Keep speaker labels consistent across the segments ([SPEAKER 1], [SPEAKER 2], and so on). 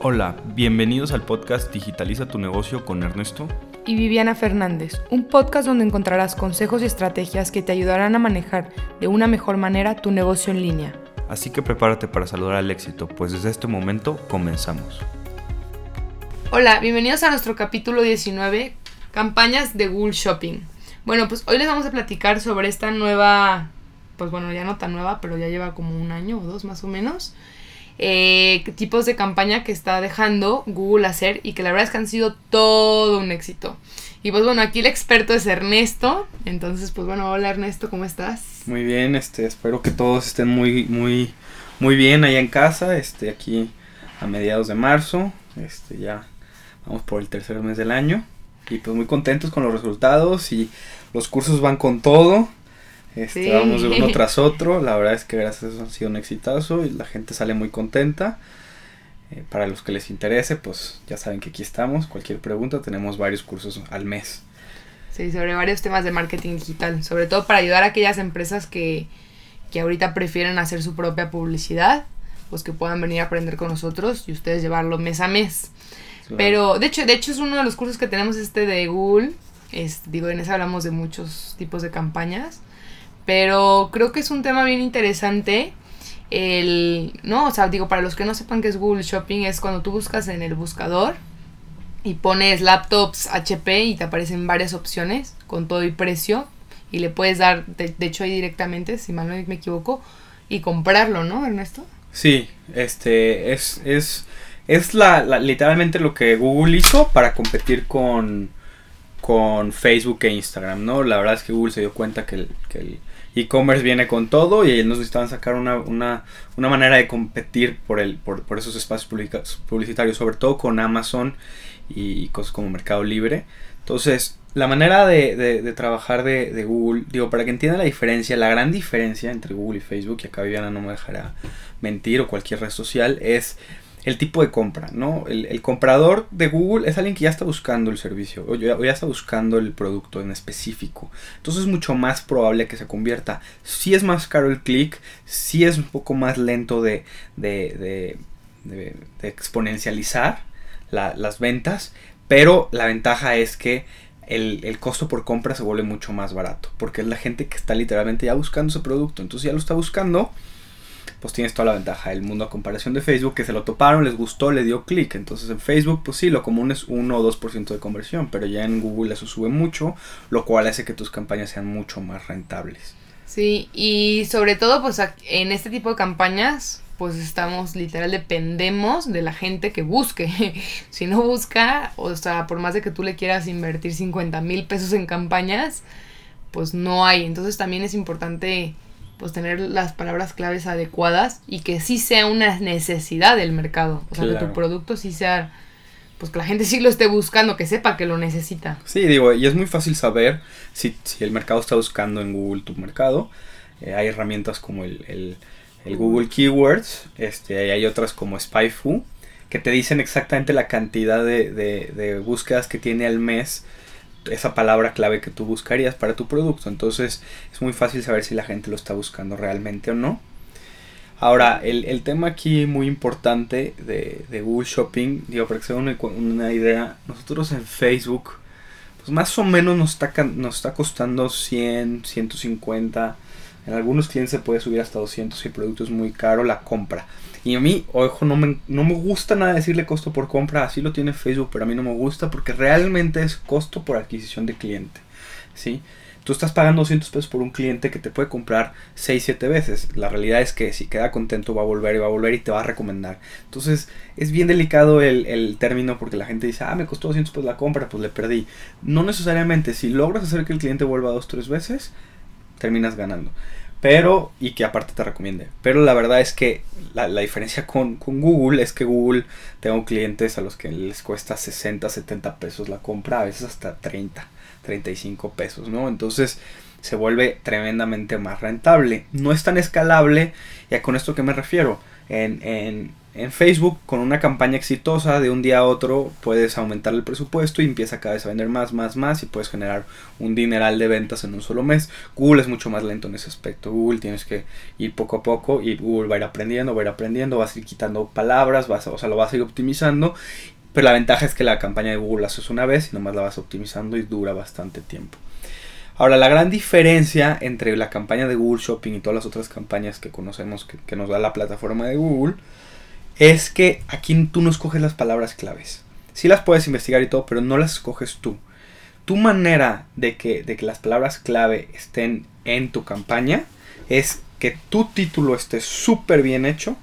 [SPEAKER 1] Hola, bienvenidos al podcast Digitaliza tu negocio con Ernesto
[SPEAKER 2] y Viviana Fernández, un podcast donde encontrarás consejos y estrategias que te ayudarán a manejar de una mejor manera tu negocio en línea.
[SPEAKER 1] Así que prepárate para saludar al éxito, pues desde este momento comenzamos.
[SPEAKER 2] Hola, bienvenidos a nuestro capítulo 19, campañas de Google Shopping. Bueno, pues hoy les vamos a platicar sobre esta nueva, pues bueno, ya no tan nueva, pero ya lleva como un año o dos más o menos, eh, tipos de campaña que está dejando Google hacer y que la verdad es que han sido todo un éxito. Y pues bueno, aquí el experto es Ernesto. Entonces, pues bueno, hola Ernesto, ¿cómo estás?
[SPEAKER 1] Muy bien, este, espero que todos estén muy, muy, muy bien allá en casa. Este, aquí a mediados de marzo. Este, ya vamos por el tercer mes del año. Y pues muy contentos con los resultados y los cursos van con todo. Este, Vamos de uno tras otro. La verdad es que gracias a eso ha sido un exitazo y la gente sale muy contenta. Eh, para los que les interese, pues ya saben que aquí estamos. Cualquier pregunta, tenemos varios cursos al mes.
[SPEAKER 2] Sí, sobre varios temas de marketing digital. Sobre todo para ayudar a aquellas empresas que, que ahorita prefieren hacer su propia publicidad, pues que puedan venir a aprender con nosotros y ustedes llevarlo mes a mes. Pero de hecho, de hecho es uno de los cursos que tenemos este de Google. Es, digo, en ese hablamos de muchos tipos de campañas. Pero creo que es un tema bien interesante. El, no, o sea, digo, para los que no sepan qué es Google Shopping, es cuando tú buscas en el buscador y pones laptops HP y te aparecen varias opciones con todo y precio. Y le puedes dar, de, hecho, ahí directamente, si mal no me equivoco, y comprarlo, ¿no, Ernesto?
[SPEAKER 1] Sí, este, es, es, es la, literalmente lo que Google hizo para competir con, con Facebook e Instagram, ¿no? La verdad es que Google se dio cuenta que que el e-commerce viene con todo y ellos necesitaban sacar una, una, una manera de competir por, el, por, por esos espacios publicitarios, sobre todo con Amazon y cosas como Mercado Libre. Entonces, la manera de, de, trabajar de, de, Google, digo, para que entiendan la diferencia, la gran diferencia entre Google y Facebook, y acá Viviana no me dejará mentir o cualquier red social, es el tipo de compra, ¿no? El, comprador de Google es alguien que ya está buscando el servicio o ya, está buscando el producto en específico. Entonces es mucho más probable que se convierta. Si es más caro el clic, si es un poco más lento de, de, de, exponencializar las ventas, pero la ventaja es que el, el, costo por compra se vuelve mucho más barato, porque es la gente que está literalmente ya buscando ese producto, entonces ya lo está buscando pues tienes toda la ventaja del mundo a comparación de Facebook, que se lo toparon, les gustó, le dio clic. Entonces en Facebook, pues sí, lo común es 1 o 2% de conversión, pero ya en Google eso sube mucho, lo cual hace que tus campañas sean mucho más rentables.
[SPEAKER 2] Sí, y sobre todo, pues en este tipo de campañas, pues estamos literal dependemos de la gente que busque. si no busca, o sea, por más de que tú le quieras invertir 50 mil pesos en campañas, pues no hay. Entonces también es importante pues tener las palabras claves adecuadas y que sí sea una necesidad del mercado. O sea, que tu producto sí sea, pues que la gente sí lo esté buscando, que sepa que lo necesita.
[SPEAKER 1] Sí, digo, y es muy fácil saber si, si el mercado está buscando en Google tu mercado. Eh, hay herramientas como el, el, el, Google Keywords, este, hay otras como SpyFu, que te dicen exactamente la cantidad de, de, de búsquedas que tiene al mes esa palabra clave que tú buscarías para tu producto. Entonces es muy fácil saber si la gente lo está buscando realmente o no. Ahora, el, tema aquí muy importante de, Google Shopping, digo, para que se una, una, idea, nosotros en Facebook, pues más o menos nos está, nos está costando 100, 150, en algunos clientes se puede subir hasta 200 si el producto es muy caro la compra. Y a mí, ojo, no me, no me gusta nada decirle costo por compra, así lo tiene Facebook, pero a mí no me gusta porque realmente es costo por adquisición de cliente. ¿sí? Tú estás pagando 200 pesos por un cliente que te puede comprar 6, 7 veces. La realidad es que si queda contento va a volver y va a volver y te va a recomendar. Entonces es bien delicado el, el término porque la gente dice, ah, me costó 200 pesos la compra, pues le perdí. No necesariamente, si logras hacer que el cliente vuelva dos, tres veces, terminas ganando pero y que aparte te recomiende. Pero la verdad es que la, diferencia con, Google es que Google tengo clientes a los que les cuesta 60, 70 pesos la compra, a veces hasta 30, 35 pesos, ¿no? Entonces se vuelve tremendamente más rentable. No es tan escalable, y con esto que me refiero, En Facebook, con una campaña exitosa, de un día a otro puedes aumentar el presupuesto y empieza cada vez a vender más, más, más y puedes generar un dineral de ventas en un solo mes. Google es mucho más lento en ese aspecto. Google tienes que ir poco a poco y Google va a ir aprendiendo, va a ir aprendiendo, vas a ir quitando palabras, vas o sea, lo vas a ir optimizando. Pero la ventaja es que la campaña de Google la haces una vez y nomás la vas optimizando y dura bastante tiempo. Ahora, la gran diferencia entre la campaña de Google Shopping y todas las otras campañas que conocemos que nos da la plataforma de Google es que aquí tú no escoges las palabras claves. Sí las puedes investigar y todo, pero no las escoges tú. Tu manera de que, de que las palabras clave estén en tu campaña es que tu título esté súper bien hecho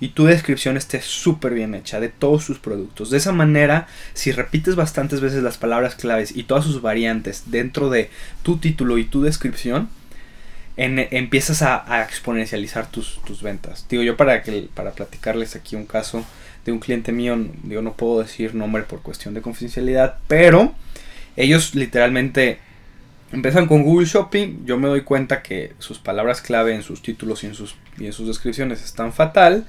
[SPEAKER 1] y tu descripción esté súper bien hecha de todos sus productos. De esa manera, si repites bastantes veces las palabras claves y todas sus variantes dentro de tu título y tu descripción, empiezas a, exponencializar tus, ventas. Digo, yo para, para platicarles aquí un caso de un cliente mío, digo, no puedo decir nombre por cuestión de confidencialidad, pero ellos literalmente empiezan con Google Shopping, yo me doy cuenta que sus palabras clave en sus títulos y en sus, y en sus descripciones están fatal,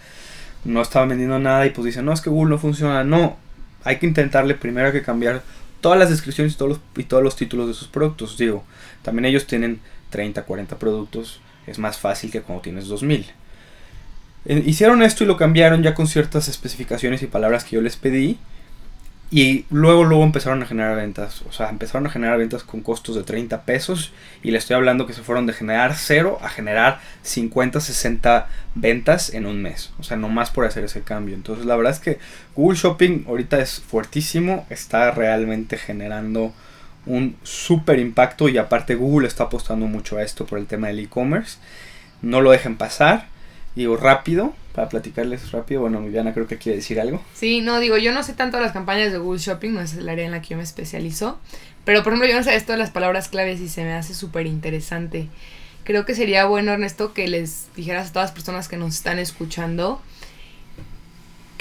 [SPEAKER 1] no estaban vendiendo nada y pues dicen, no, es que Google no funciona, no, hay que intentarle primero que cambiar todas las descripciones todos y todos los títulos de sus productos, digo, también ellos tienen 30, 40 productos, es más fácil que cuando tienes 2000. Eh, hicieron esto y lo cambiaron ya con ciertas especificaciones y palabras que yo les pedí. Y luego, luego empezaron a generar ventas. O sea, empezaron a generar ventas con costos de 30 pesos. Y le estoy hablando que se fueron de generar 0 a generar 50, 60 ventas en un mes. O sea, no más por hacer ese cambio. Entonces, la verdad es que Google Shopping ahorita es fuertísimo. Está realmente generando un super impacto y aparte Google está apostando mucho a esto por el tema del e-commerce. No lo dejen pasar. Digo rápido, para platicarles rápido. Bueno, Viviana creo que quiere decir algo.
[SPEAKER 2] Sí, no, digo, yo no sé tanto las campañas de Google Shopping, no es el área en la que yo me especializo. Pero por ejemplo, yo no sé esto de las palabras claves y se me hace súper interesante. Creo que sería bueno, Ernesto, que les dijeras a todas las personas que nos están escuchando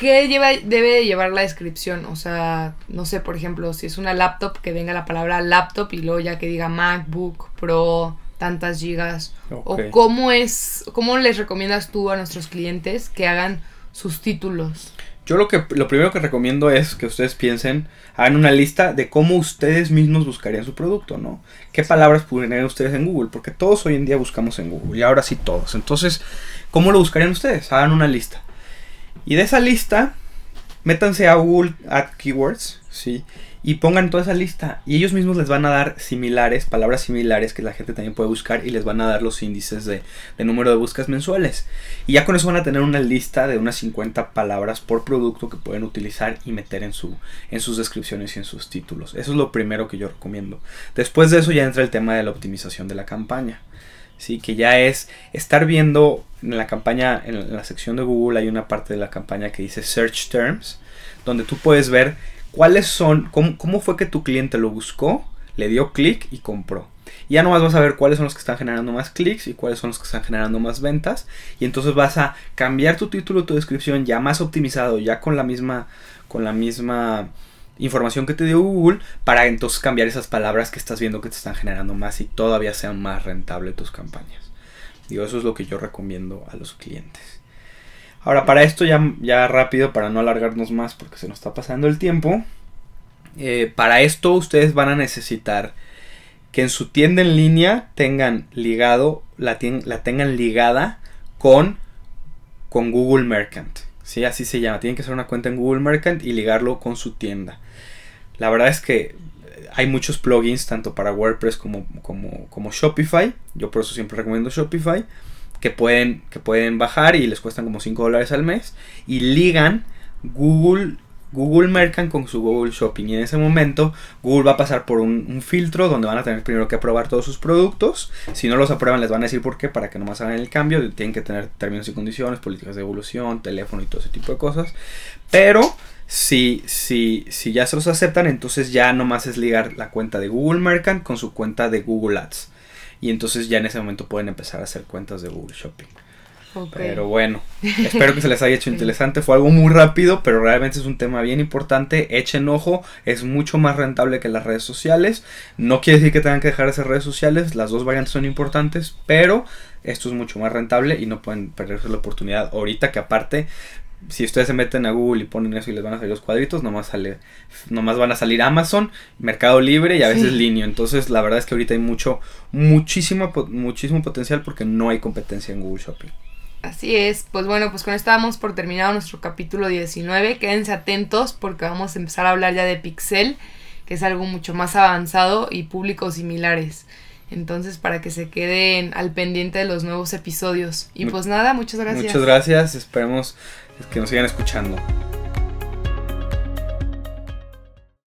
[SPEAKER 2] ¿Qué lleva, debe llevar la descripción? O sea, no sé, por ejemplo, si es una laptop, que venga la palabra laptop y luego ya que diga MacBook Pro, tantas gigas. O cómo es, cómo les recomiendas tú a nuestros clientes que hagan sus títulos.
[SPEAKER 1] Yo lo que lo primero que recomiendo es que ustedes piensen, hagan una lista de cómo ustedes mismos buscarían su producto, ¿no? ¿Qué palabras pondrían ustedes en Google? Porque todos hoy en día buscamos en Google y ahora sí todos. Entonces, ¿cómo lo buscarían ustedes? Hagan una lista. Y de esa lista, métanse a Google Ad Keywords, ¿sí? Y pongan toda esa lista. Y ellos mismos les van a dar similares, palabras similares que la gente también puede buscar y les van a dar los índices de, número de búsquedas mensuales. Y ya con eso van a tener una lista de unas 50 palabras por producto que pueden utilizar y meter en, su, en sus descripciones y en sus títulos. Eso es lo primero que yo recomiendo. Después de eso ya entra el tema de la optimización de la campaña. ¿Sí? que ya es estar viendo en la campaña, en la sección de Google hay una parte de la campaña que dice Search Terms, donde tú puedes ver cuáles son, cómo, fue que tu cliente lo buscó, le dio clic y compró. Y ya nomás vas a ver cuáles son los que están generando más clics y cuáles son los que están generando más ventas. Y entonces vas a cambiar tu título, tu descripción ya más optimizado, ya con la misma, con la misma información que te dio Google para entonces cambiar esas palabras que estás viendo que te están generando más y todavía sean más rentable tus campañas. Digo, eso es lo que yo recomiendo a los clientes. Ahora, para esto ya, ya rápido, para no alargarnos más porque se nos está pasando el tiempo, eh, para esto ustedes van a necesitar que en su tienda en línea tengan ligado, la, la tengan ligada con, con Google Merchant. ¿Sí? Así se llama. Tienen que hacer una cuenta en Google Merchant y ligarlo con su tienda. La verdad es que hay muchos plugins tanto para WordPress como, como, Shopify. Yo por eso siempre recomiendo Shopify. Que pueden, que pueden bajar y les cuestan como 5 dólares al mes. Y ligan Google, Google Merchant con su Google Shopping. Y en ese momento Google va a pasar por un, filtro donde van a tener primero que aprobar todos sus productos. Si no los aprueban les van a decir por qué para que nomás hagan el cambio. Tienen que tener términos y condiciones, políticas de evolución, teléfono y todo ese tipo de cosas. Pero si, si, si ya se los aceptan, entonces ya nomás es ligar la cuenta de Google Merchant con su cuenta de Google Ads. Y entonces ya en ese momento pueden empezar a hacer cuentas de Google Shopping. Pero bueno, espero que se les haya hecho interesante. Fue algo muy rápido, pero realmente es un tema bien importante. Echen ojo, es mucho más rentable que las redes sociales. No quiere decir que tengan que dejar de hacer redes sociales, las dos variantes son importantes, pero esto es mucho más rentable y no pueden perderse la oportunidad ahorita que aparte si ustedes se meten a Google y ponen eso y les van a salir los cuadritos, nomás sale, nomás van a salir Amazon, Mercado Libre y a veces
[SPEAKER 2] Sí.
[SPEAKER 1] Linio. Entonces, la verdad es que ahorita hay mucho, muchísimo, muchísimo potencial porque no hay competencia en Google Shopping.
[SPEAKER 2] Así es, pues bueno, pues con esto damos por terminado nuestro capítulo 19. Quédense atentos porque vamos a empezar a hablar ya de Pixel, que es algo mucho más avanzado y públicos similares. Entonces, para que se queden al pendiente de los nuevos episodios. Y pues nada, muchas gracias.
[SPEAKER 1] Muchas gracias, esperemos que nos sigan escuchando.